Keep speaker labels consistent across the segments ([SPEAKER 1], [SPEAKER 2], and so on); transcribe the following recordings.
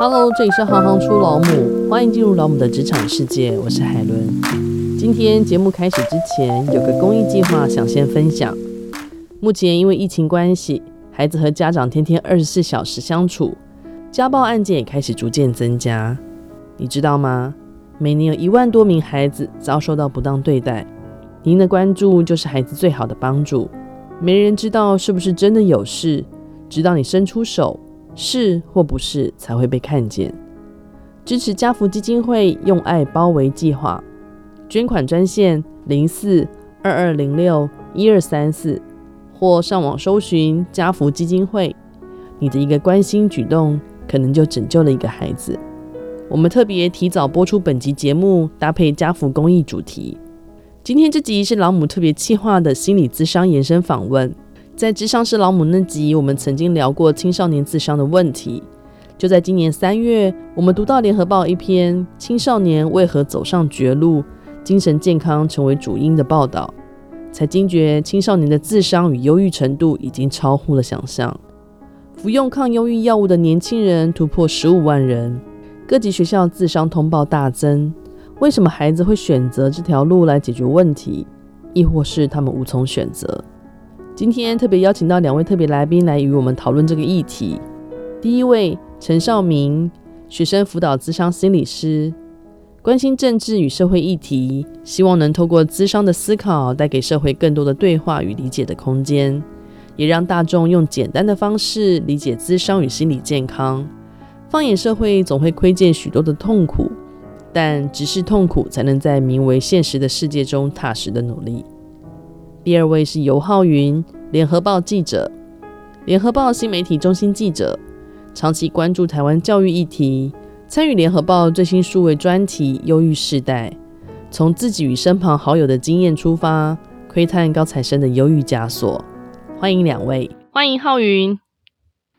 [SPEAKER 1] Hello，这里是行行出老母，欢迎进入老母的职场世界，我是海伦。今天节目开始之前，有个公益计划想先分享。目前因为疫情关系，孩子和家长天天二十四小时相处，家暴案件也开始逐渐增加。你知道吗？每年有一万多名孩子遭受到不当对待，您的关注就是孩子最好的帮助。没人知道是不是真的有事，直到你伸出手。是或不是才会被看见。支持家福基金会用爱包围计划，捐款专线零四二二零六一二三四，或上网搜寻家福基金会。你的一个关心举动，可能就拯救了一个孩子。我们特别提早播出本集节目，搭配家福公益主题。今天这集是老母特别企划的心理咨商延伸访问。在智商是老母那集，我们曾经聊过青少年自伤的问题。就在今年三月，我们读到联合报一篇《青少年为何走上绝路，精神健康成为主因》的报道，才惊觉青少年的自伤与忧郁程度已经超乎了想象。服用抗忧郁药物的年轻人突破十五万人，各级学校自伤通报大增。为什么孩子会选择这条路来解决问题，亦或是他们无从选择？今天特别邀请到两位特别来宾来与我们讨论这个议题。第一位陈少明，学生辅导咨商心理师，关心政治与社会议题，希望能透过咨商的思考，带给社会更多的对话与理解的空间，也让大众用简单的方式理解咨商与心理健康。放眼社会，总会窥见许多的痛苦，但直视痛苦，才能在名为现实的世界中踏实的努力。第二位是游浩云，联合报记者，联合报新媒体中心记者，长期关注台湾教育议题，参与联合报最新数位专题《忧郁世代》，从自己与身旁好友的经验出发，窥探高材生的忧郁枷锁。欢迎两位，欢迎浩云。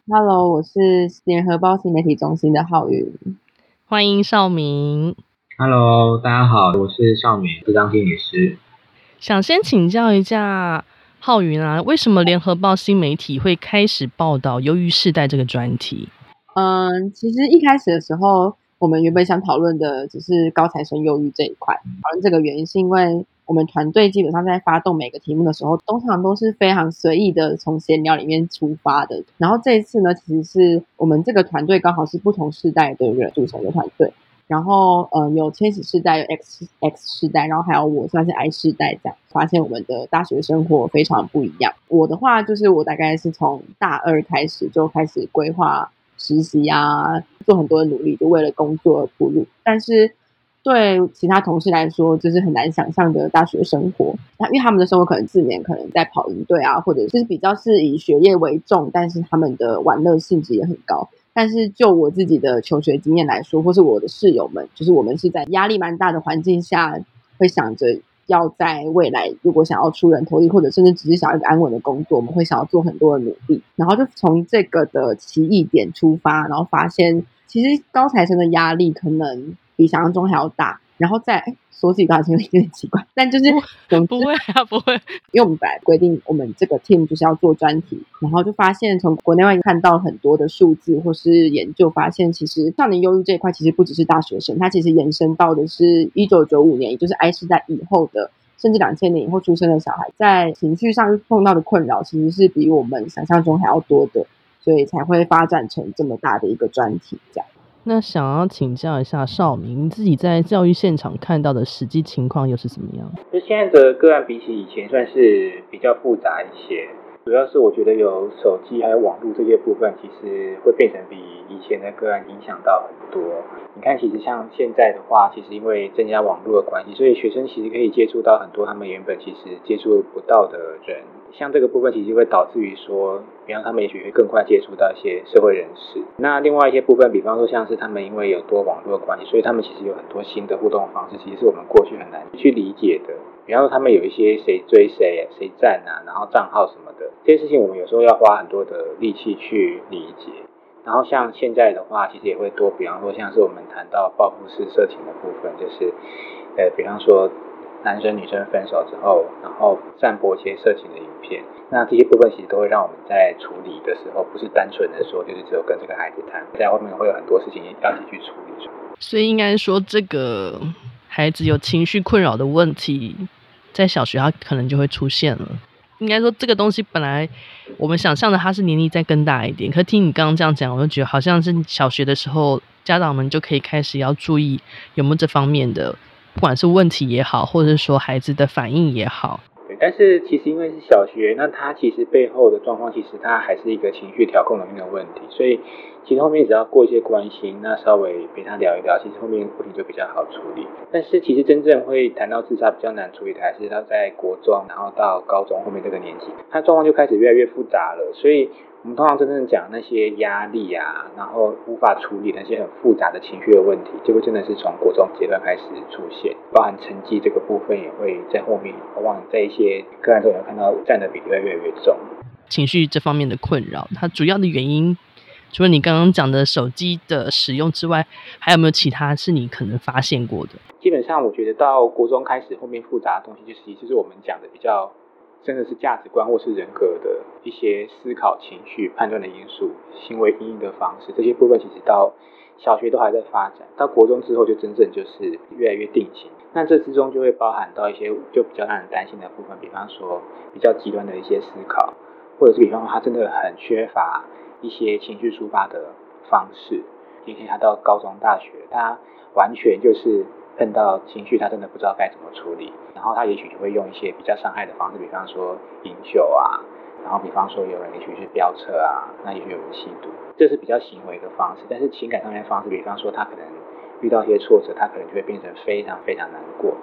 [SPEAKER 2] Hello，我是联合报新媒体中心的浩云。
[SPEAKER 1] 欢迎少明。
[SPEAKER 3] Hello，大家好，我是少明，咨商心理师。
[SPEAKER 1] 想先请教一下浩云啊，为什么联合报新媒体会开始报道忧郁世代这个专题？
[SPEAKER 2] 嗯，其实一开始的时候，我们原本想讨论的只是高材生忧郁这一块。讨论这个原因是因为我们团队基本上在发动每个题目的时候，通常都是非常随意的从闲聊里面出发的。然后这一次呢，其实是我们这个团队刚好是不同世代的人组成的团队。然后，呃，有千禧世代，有 X X 世代，然后还有我算是 I 世代这样，发现我们的大学生活非常不一样。我的话就是，我大概是从大二开始就开始规划实习啊，做很多的努力，就为了工作而铺路。但是对其他同事来说，就是很难想象的大学生活。那因为他们的生活可能四年可能在跑营队啊，或者就是比较是以学业为重，但是他们的玩乐性质也很高。但是就我自己的求学经验来说，或是我的室友们，就是我们是在压力蛮大的环境下，会想着要在未来如果想要出人头地，或者甚至只是想要一个安稳的工作，我们会想要做很多的努力。然后就从这个的歧义点出发，然后发现其实高材生的压力可能比想象中还要大。然后再说自己高材生有点奇怪，但就是
[SPEAKER 1] 不，不会啊，不会，
[SPEAKER 2] 因为我们本来规定我们这个 team 就是要做专题，然后就发现从国内外看到很多的数字或是研究，发现其实少年忧郁这一块其实不只是大学生，它其实延伸到的是一九九五年，也就是 I 世代以后的，甚至两千年以后出生的小孩，在情绪上碰到的困扰其实是比我们想象中还要多的，所以才会发展成这么大的一个专题这样。
[SPEAKER 1] 那想要请教一下绍明，你自己在教育现场看到的实际情况又是怎么样？
[SPEAKER 3] 就现在的个案比起以前算是比较复杂一些，主要是我觉得有手机还有网络这些部分，其实会变成比以前的个案影响到很多。你看，其实像现在的话，其实因为增加网络的关系，所以学生其实可以接触到很多他们原本其实接触不到的人。像这个部分，其实会导致于说，比方他们也许会更快接触到一些社会人士。那另外一些部分，比方说像是他们因为有多网络的关系，所以他们其实有很多新的互动方式，其实是我们过去很难去理解的。比方说他们有一些谁追谁、谁赞啊，然后账号什么的，这些事情我们有时候要花很多的力气去理解。然后像现在的话，其实也会多，比方说像是我们谈到报复式色情的部分，就是呃，比方说。男生女生分手之后，然后散播一些色情的影片，那这些部分其实都会让我们在处理的时候，不是单纯的说就是只有跟这个孩子谈，在外面会有很多事情要一起去处理。
[SPEAKER 1] 所以应该说，这个孩子有情绪困扰的问题，在小学他可能就会出现了。应该说，这个东西本来我们想象的他是年龄再更大一点，可听你刚刚这样讲，我就觉得好像是小学的时候，家长们就可以开始要注意有没有这方面的。不管是问题也好，或者是说孩子的反应也好，
[SPEAKER 3] 对，但是其实因为是小学，那他其实背后的状况，其实他还是一个情绪调控能力的问题，所以其实后面只要过一些关心，那稍微陪他聊一聊，其实后面问题就比较好处理。但是其实真正会谈到自杀比较难处理的，还是他在国中，然后到高中后面这个年纪，他状况就开始越来越复杂了，所以。我们通常真正讲那些压力啊，然后无法处理那些很复杂的情绪的问题，就会真的是从国中阶段开始出现，包含成绩这个部分也会在后面，往往在一些个案中有看到占的比例会越来越重。
[SPEAKER 1] 情绪这方面的困扰，它主要的原因，除了你刚刚讲的手机的使用之外，还有没有其他是你可能发现过的？
[SPEAKER 3] 基本上，我觉得到国中开始，后面复杂的东西，就是就是我们讲的比较。真的是价值观或是人格的一些思考、情绪、判断的因素、行为因应的方式，这些部分其实到小学都还在发展，到国中之后就真正就是越来越定型。那这之中就会包含到一些就比较让人担心的部分，比方说比较极端的一些思考，或者是比方说他真的很缺乏一些情绪抒发的方式。今天他到高中、大学，他完全就是。碰到情绪，他真的不知道该怎么处理，然后他也许就会用一些比较伤害的方式，比方说饮酒啊，然后比方说有人也许是飙车啊，那也许有人吸毒，这是比较行为的方式。但是情感上面的方式，比方说他可能遇到一些挫折，他可能就会变成非常非常难过，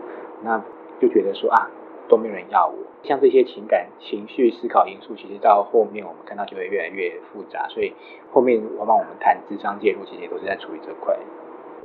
[SPEAKER 3] 那就觉得说啊，都没有人要我。像这些情感、情绪、思考因素，其实到后面我们看到就会越来越复杂，所以后面往往我们谈智商介入，其实也都是在处理这块。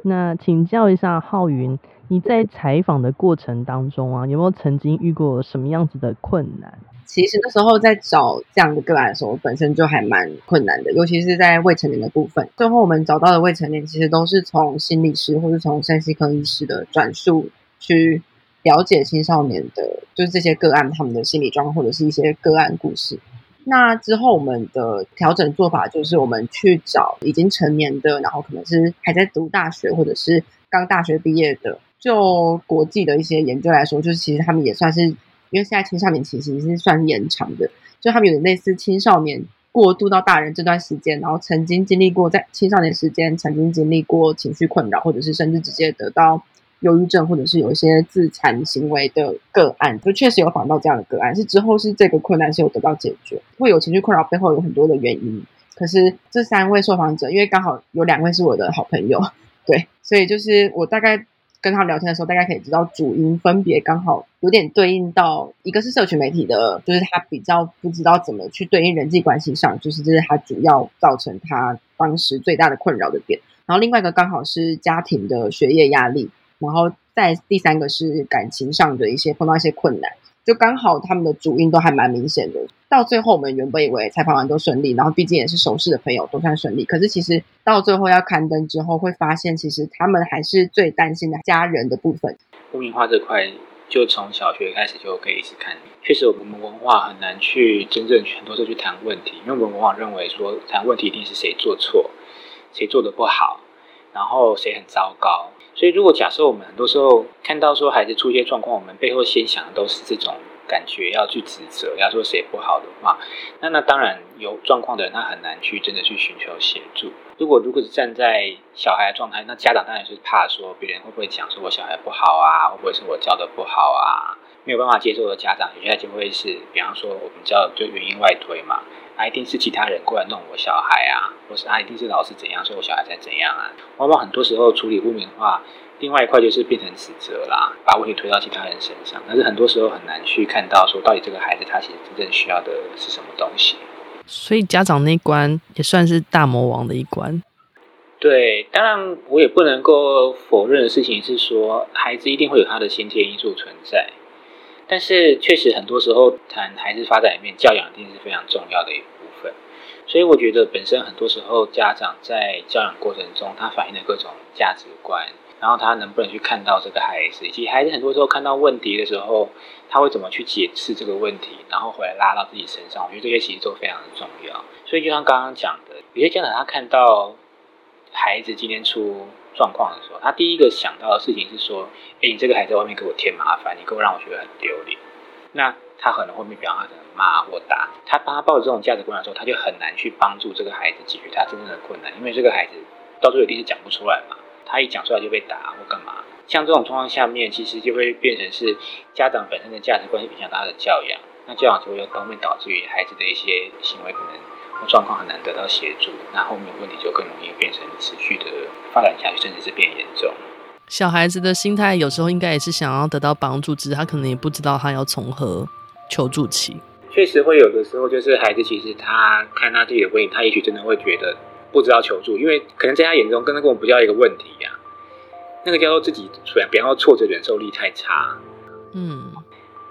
[SPEAKER 1] 那请教一下浩云，你在采访的过程当中啊，有没有曾经遇过什么样子的困难？
[SPEAKER 2] 其实那时候在找这样的个案的时候，本身就还蛮困难的，尤其是在未成年的部分。最后我们找到的未成年，其实都是从心理师或是从身心科医师的转述去了解青少年的，就是这些个案他们的心理状况或者是一些个案故事。那之后，我们的调整做法就是，我们去找已经成年的，然后可能是还在读大学或者是刚大学毕业的。就国际的一些研究来说，就是其实他们也算是，因为现在青少年其实是算延长的，就他们有点类似青少年过渡到大人这段时间，然后曾经经历过在青少年时间曾经经历过情绪困扰，或者是甚至直接得到。忧郁症，或者是有一些自残行为的个案，就确实有访到这样的个案，是之后是这个困难是有得到解决。会有情绪困扰背后有很多的原因，可是这三位受访者，因为刚好有两位是我的好朋友，对，所以就是我大概跟他聊天的时候，大概可以知道主因分别刚好有点对应到，一个是社群媒体的，就是他比较不知道怎么去对应人际关系上，就是这是他主要造成他当时最大的困扰的点。然后另外一个刚好是家庭的学业压力。然后再第三个是感情上的一些碰到一些困难，就刚好他们的主因都还蛮明显的。到最后我们原本以为采访完都顺利，然后毕竟也是熟识的朋友，都算顺利。可是其实到最后要刊登之后，会发现其实他们还是最担心的家人的部分。
[SPEAKER 3] 污名化这块，就从小学开始就可以一直看。确实，我们文化很难去真正很多时候去谈问题，因为我们往往认为说谈问题一定是谁做错，谁做的不好，然后谁很糟糕。所以，如果假设我们很多时候看到说孩子出一些状况，我们背后先想的都是这种感觉，要去指责，要说谁不好的话，那那当然有状况的人他很难去真的去寻求协助。如果如果是站在小孩的状态，那家长当然是怕说别人会不会讲说我小孩不好啊，会不会是我教的不好啊？没有办法接受的家长，有些就会是，比方说我们叫就原因外推嘛。啊，一定是其他人过来弄我小孩啊，或是啊，一定是老师怎样，所以我小孩才怎样啊。往往很多时候处理污名化，另外一块就是变成指责啦，把问题推到其他人身上。但是很多时候很难去看到说，到底这个孩子他其实真正需要的是什么东西。
[SPEAKER 1] 所以家长那一关也算是大魔王的一关。
[SPEAKER 3] 对，当然我也不能够否认的事情是说，孩子一定会有他的先天因素存在。但是确实，很多时候谈孩子发展里面，教养一定是非常重要的一部分。所以我觉得，本身很多时候家长在教养过程中，他反映的各种价值观，然后他能不能去看到这个孩子，以及孩子很多时候看到问题的时候，他会怎么去解释这个问题，然后回来拉到自己身上。我觉得这些其实都非常的重要。所以就像刚刚讲的，有些家长他看到孩子今天出 状况的时候，他第一个想到的事情是说：“哎，你这个孩子在外面给我添麻烦，你给我让我觉得很丢脸。”那他可能后面比方他可能骂或打，他帮他抱着这种价值观的时候，他就很难去帮助这个孩子解决他真正的困难，因为这个孩子到最后一定是讲不出来嘛。他一讲出来就被打或干嘛，像这种状况下面，其实就会变成是家长本身的价值观影响他的教养，那教养就会后面导致于孩子的一些行为可能状况很难得到协助，那后面问题就更容易变成持续的发展下去，甚至是变严重。
[SPEAKER 1] 小孩子的心态有时候应该也是想要得到帮助，只是他可能也不知道他要从何求助起。
[SPEAKER 3] 确实会有的时候，就是孩子其实他看他自己的问题，他也许真的会觉得。不知道求助，因为可能在他眼中，跟他根本不叫一个问题呀、啊。那个叫做自己，比方说挫折忍受力太差，嗯，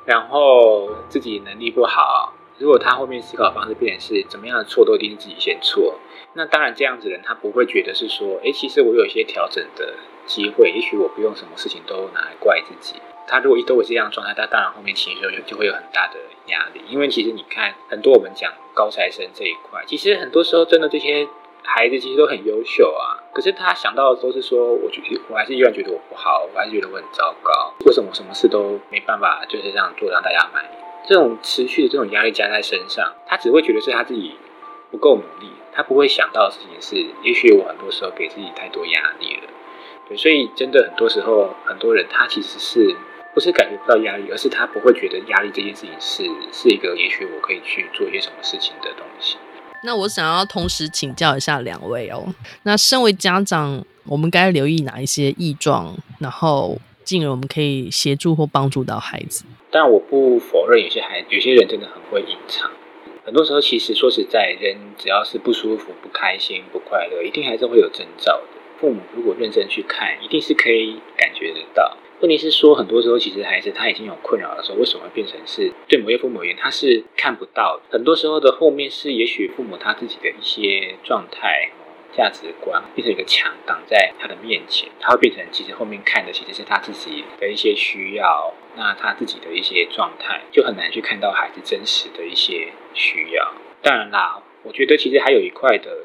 [SPEAKER 3] 然后自己能力不好。如果他后面思考方式变成是怎么样的错都一定是自己先错，那当然这样子的人他不会觉得是说，哎，其实我有一些调整的机会，也许我不用什么事情都拿来怪自己。他如果一都会这样状态，他当然后面情绪就就会有很大的压力。因为其实你看，很多我们讲高材生这一块，其实很多时候真的这些。孩子其实都很优秀啊，可是他想到的都是说，我觉我还是依然觉得我不好，我还是觉得我很糟糕。为什么什么事都没办法就是这样做让大家满意？这种持续的这种压力加在身上，他只会觉得是他自己不够努力，他不会想到的事情是，也许我很多时候给自己太多压力了。对，所以真的很多时候，很多人他其实是不是感觉不到压力，而是他不会觉得压力这件事情是是一个也许我可以去做一些什么事情的东西。
[SPEAKER 1] 那我想要同时请教一下两位哦。那身为家长，我们该留意哪一些异状，然后进而我们可以协助或帮助到孩子？
[SPEAKER 3] 但我不否认，有些孩，有些人真的很会隐藏。很多时候，其实说实在，人只要是不舒服、不开心、不快乐，一定还是会有征兆的。父母如果认真去看，一定是可以感觉得到。问题是说，很多时候其实孩子他已经有困扰的时候，为什么会变成是对某些父母而言他是看不到的？很多时候的后面是，也许父母他自己的一些状态、价值观变成一个墙挡在他的面前，他会变成其实后面看的其实是他自己的一些需要，那他自己的一些状态就很难去看到孩子真实的一些需要。当然啦，我觉得其实还有一块的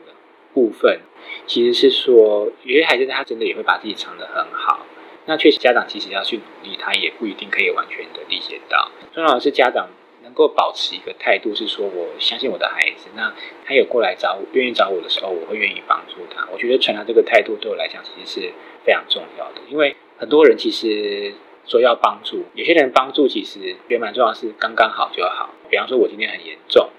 [SPEAKER 3] 部分，其实是说有些孩子他真的也会把自己藏得很好。那确实，家长其实要去努力，他也不一定可以完全的理解到。重要的是，家长够保持一个态度，是说我相信我的孩子。那他有过来找我，愿意找我的时候，我会愿意帮助他。我觉得传达这个态度对我来讲，其实是非常重要的。因为很多人其实说要帮助，有些人帮助其实觉得蛮重要是刚刚好就好。比方说，我今天很严重，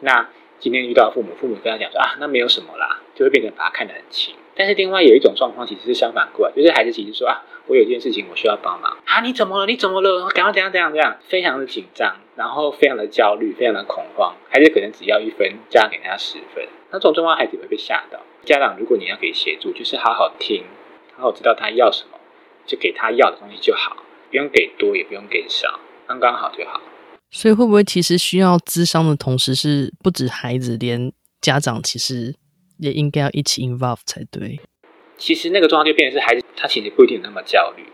[SPEAKER 3] 那今天遇到父母，父母跟他讲说啊，那没有什么啦，就会变成把他看得很轻。但是另外有一种状况，其实是相反过来，就是孩子其实说啊，我有一件事情我需要帮忙啊，你怎么了？你怎么了？赶快怎样怎样怎样，非常的紧张，然后非常的焦虑，非常的恐慌。孩子可能只要一分，家长给他十分，那这种状况孩子会被吓到。家长如果你要给协助，就是好好听，好好知道他要什么，就给他要的东西就好，不用给多，也不用给少，刚刚好就好。
[SPEAKER 1] 所以会不会其实需要智商的同时，是不止孩子，连家长其实？也应该要一起 involve 才对。
[SPEAKER 3] 其实那个状况就变成是孩子，他其实不一定那么焦虑。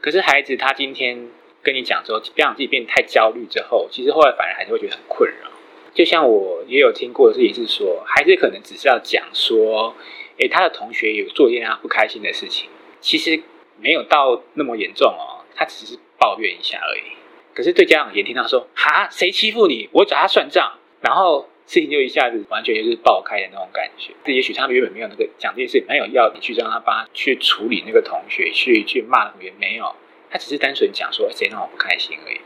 [SPEAKER 3] 可是孩子他今天跟你讲之后，不让自己变得太焦虑之后，其实后来反而还是会觉得很困扰。就像我也有听过的事情是说，孩子可能只是要讲说，诶，他的同学有做一件让他不开心的事情，其实没有到那么严重哦，他只是抱怨一下而已。可是对家长也听到说，哈，谁欺负你？我找他算账，然后。事情就一下子完全就是爆开的那种感觉。这也许他们原本没有那个讲这件事，没有要你去让他帮他去处理那个同学，去去骂同学，没有。他只是单纯讲说谁让我不开心而已。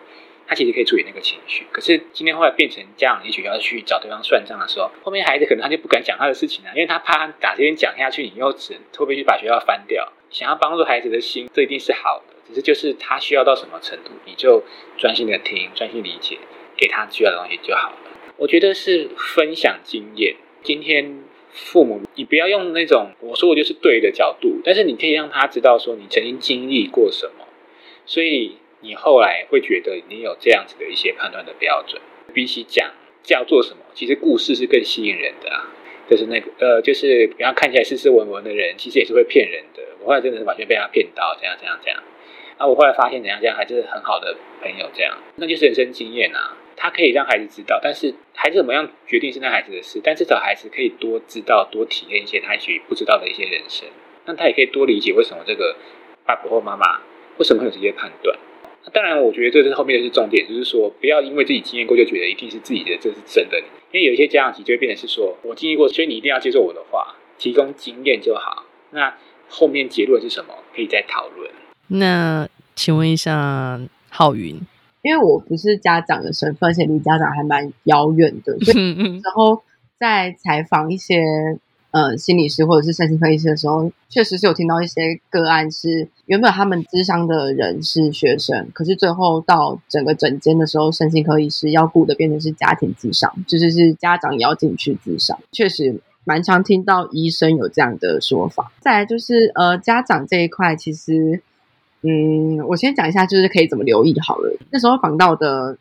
[SPEAKER 3] 他其实可以处理那个情绪。可是今天后来变成家长，也许要去找对方算账的时候，后面孩子可能他就不敢讲他的事情了，因为他怕他打这边讲下去，你又只会不会去把学校翻掉？想要帮助孩子的心，这一定是好的。只是就是他需要到什么程度，你就专心的听，专心理解，给他需要的东西就好了。我觉得是分享经验。今天父母，你不要用那种我说我就是对的角度，但是你可以让他知道说你曾经经历过什么，所以你后来会觉得你有这样子的一些判断的标准。比起讲叫做什么，其实故事是更吸引人的啊。就是那个呃，就是比方看起来斯斯文文的人，其实也是会骗人的。我后来真的是完全被他骗到，这样这样这样。啊，我后来发现怎样这样还是很好的朋友，这样那就是人生经验啊。他可以让孩子知道，但是孩子怎么样决定是那孩子的事，但至少孩子可以多知道、多体验一些他许不知道的一些人生。那他也可以多理解为什么这个爸爸或妈妈为什么会有这些判断。当然，我觉得这是后面的是重点，就是说不要因为自己经验过就觉得一定是自己的，这是真的。因为有一些家长其实就会变成是说，我经历过，所以你一定要接受我的话，提供经验就好。那后面结论是什么？可以再讨论。
[SPEAKER 1] 那请问一下浩云，
[SPEAKER 2] 因为我不是家长的身份，而且离家长还蛮遥远的，所以然后在采访一些。呃，心理师或者是身心科医师的时候，确实是有听到一些个案，是原本他们咨商的人是学生，可是最后到整个诊间的时候，身心科医师要顾的变成是家庭咨商，就是是家长也要进去咨商，确实蛮常听到医生有这样的说法。再来就是呃，家长这一块，其实嗯，我先讲一下，就是可以怎么留意好了。那时候访到的。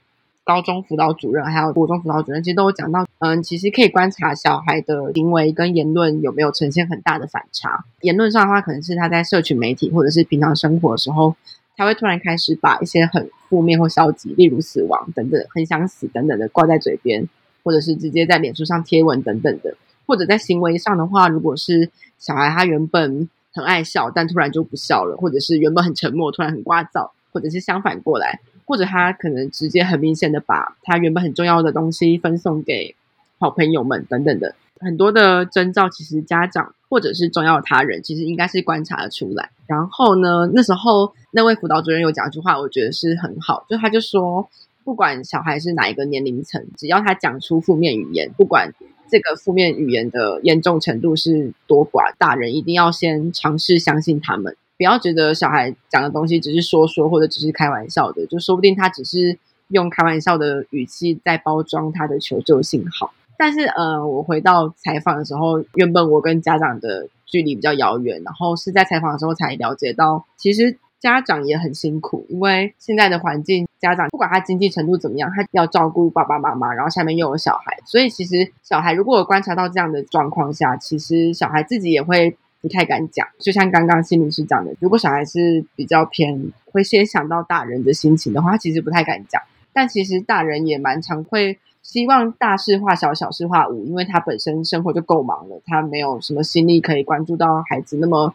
[SPEAKER 2] 高中辅导主任还有国中辅导主任，其实都有讲到，嗯，其实可以观察小孩的行为跟言论有没有呈现很大的反差。言论上的话，可能是他在社群媒体或者是平常生活的时候，他会突然开始把一些很负面或消极，例如死亡等等、很想死等等的挂在嘴边，或者是直接在脸书上贴文等等的。或者在行为上的话，如果是小孩他原本很爱笑，但突然就不笑了，或者是原本很沉默，突然很聒噪，或者是相反过来。或者他可能直接很明显的把他原本很重要的东西分送给好朋友们等等的很多的征兆，其实家长或者是重要他人其实应该是观察得出来。然后呢，那时候那位辅导主任有讲一句话，我觉得是很好，就他就说，不管小孩是哪一个年龄层，只要他讲出负面语言，不管这个负面语言的严重程度是多寡，大人一定要先尝试相信他们。不要觉得小孩讲的东西只是说说，或者只是开玩笑的，就说不定他只是用开玩笑的语气在包装他的求救信号。但是，呃，我回到采访的时候，原本我跟家长的距离比较遥远，然后是在采访的时候才了解到，其实家长也很辛苦，因为现在的环境，家长不管他经济程度怎么样，他要照顾爸爸妈妈，然后下面又有小孩，所以其实小孩如果观察到这样的状况下，其实小孩自己也会。不太敢讲，就像刚刚心理师讲的，如果小孩是比较偏会先想到大人的心情的话，他其实不太敢讲。但其实大人也蛮常会希望大事化小，小事化无，因为他本身生活就够忙了，他没有什么心力可以关注到孩子那么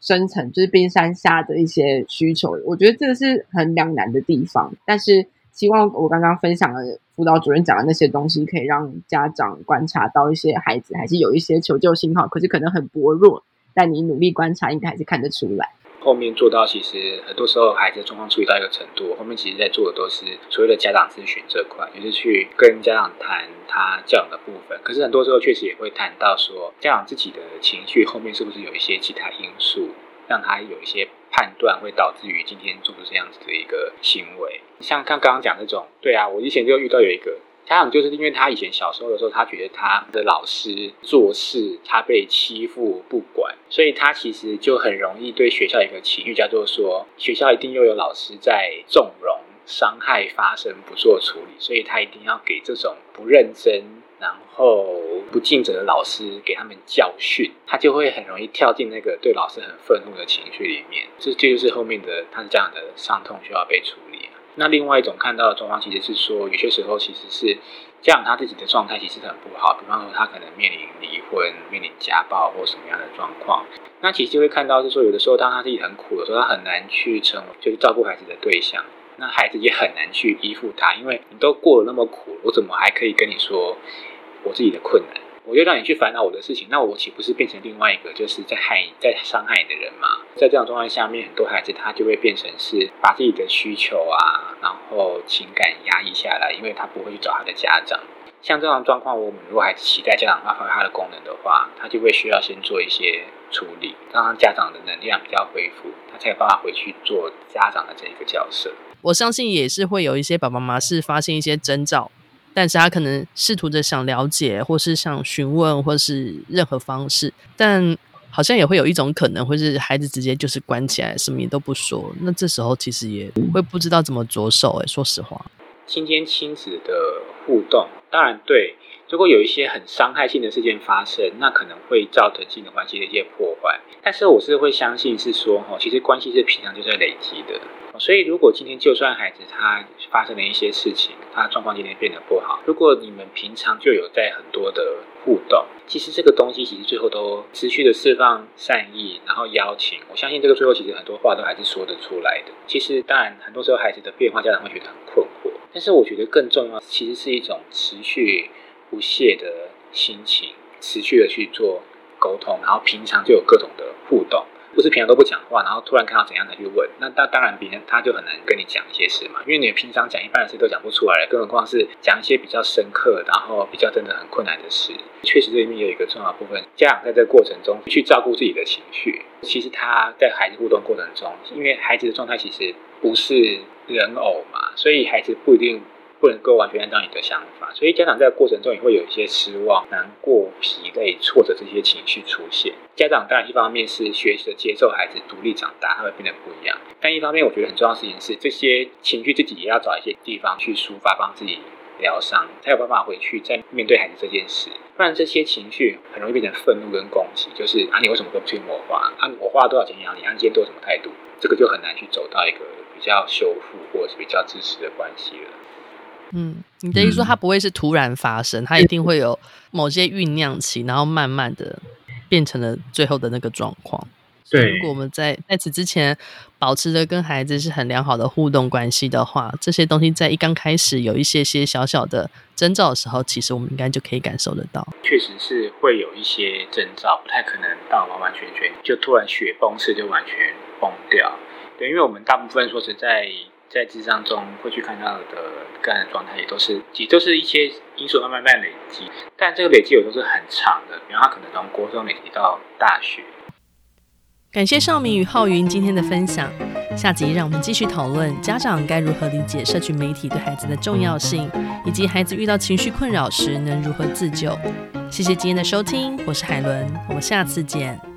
[SPEAKER 2] 深层，就是冰山下的一些需求。我觉得这个是很两难的地方。但是希望我刚刚分享的辅导主任讲的那些东西，可以让家长观察到一些孩子还是有一些求救信号，可是可能很薄弱。但你努力观察，应该还是看得出来。
[SPEAKER 3] 后面做到，其实很多时候孩子状况处理到一个程度，后面其实在做的都是所谓的家长咨询这块，就是去跟家长谈他教养的部分。可是很多时候确实也会谈到说，家长自己的情绪后面是不是有一些其他因素，让他有一些判断，会导致于今天做出这样子的一个行为。像刚刚讲那种，对啊，我以前就遇到有一个。家长就是因为他以前小时候的时候，他觉得他的老师做事他被欺负不管，所以他其实就很容易对学校有一个情绪，叫做说学校一定又有老师在纵容伤害发生不做处理，所以他一定要给这种不认真然后不尽责的老师给他们教训，他就会很容易跳进那个对老师很愤怒的情绪里面，这这就是后面的他这样的伤痛需要被处理。那另外一种看到的状况，其实是说，有些时候其实是家长他自己的状态其实很不好，比方说他可能面临离婚、面临家暴或什么样的状况。那其实就会看到是说，有的时候当他自己很苦的时候，他很难去成为就是照顾孩子的对象，那孩子也很难去依附他，因为你都过了那么苦，我怎么还可以跟你说我自己的困难？我就让你去烦恼我的事情，那我岂不是变成另外一个就是在害、在伤害你的人吗？在这样状况下面，很多孩子他就会变成是把自己的需求啊，然后情感压抑下来，因为他不会去找他的家长。像这种状况，我们如果还期待家长发挥他的功能的话，他就会需要先做一些处理，让他家长的能量比较恢复，他才有办法回去做家长的这一个角色。
[SPEAKER 1] 我相信也是会有一些爸爸妈妈是发现一些征兆。但是他可能试图着想了解，或是想询问，或是任何方式，但好像也会有一种可能，会是孩子直接就是关起来，什么也都不说。那这时候其实也会不知道怎么着手。哎，说实话，
[SPEAKER 3] 亲间亲子的互动，当然对如果有一些很伤害性的事件发生，那可能会造成亲子关系的一些破坏。但是我是会相信是说，哈，其实关系是平常就在累积的。所以如果今天就算孩子他发生了一些事情，他状况今天变得不好，如果你们平常就有在很多的互动，其实这个东西其实最后都持续的释放善意，然后邀请，我相信这个最后其实很多话都还是说得出来的。其实当然很多时候孩子的变化，家长会觉得很困惑，但是我觉得更重要，其实是一种持续不懈的心情，持续的去做沟通，然后平常就有各种的互动。不是平常都不讲话，然后突然看到怎样的去问，那那当然别人他就很难跟你讲一些事嘛，因为你平常讲一般的事都讲不出来了，更何况是讲一些比较深刻，然后比较真的很困难的事。确实这里面有一个重要部分，家长在这过程中去照顾自己的情绪。其实他在孩子互动过程中，因为孩子的状态其实不是人偶嘛，所以孩子不一定。不能够完全按照你的想法，所以家长在过程中也会有一些失望、难过、疲累、挫折这些情绪出现。家长当然一方面是学习的接受孩子独立长大，他会变得不一样；但一方面，我觉得很重要的事情是，这些情绪自己也要找一些地方去抒发，帮自己疗伤，才有办法回去再面对孩子这件事。不然这些情绪很容易变成愤怒跟攻击，就是啊，你为什么都不听我话？啊，我花了多少钱养你？啊，你今天都什么态度？这个就很难去走到一个比较修复或者是比较支持的关系了。
[SPEAKER 1] 嗯，你的意思说它不会是突然发生，它一定会有某些酝酿期，然后慢慢的变成了最后的那个状况。对，如果我们在在此之前保持着跟孩子是很良好的互动关系的话，这些东西在一刚开始有一些些小小的征兆的时候，其实我们应该就可以感受得到。
[SPEAKER 3] 确实是会有一些征兆，不太可能到完完全全就突然雪崩式就完全崩掉。对，因为我们大部分说是在。在智商中会去看到的个案的状态，也都是，也都是一些因素慢慢慢累积，但这个累积有时候是很长的，比方他可能从国中累积到大学。
[SPEAKER 1] 感谢绍明与浩云今天的分享，下集让我们继续讨论家长该如何理解社群媒体对孩子的重要性，以及孩子遇到情绪困扰时能如何自救。谢谢今天的收听，我是海伦，我们下次见。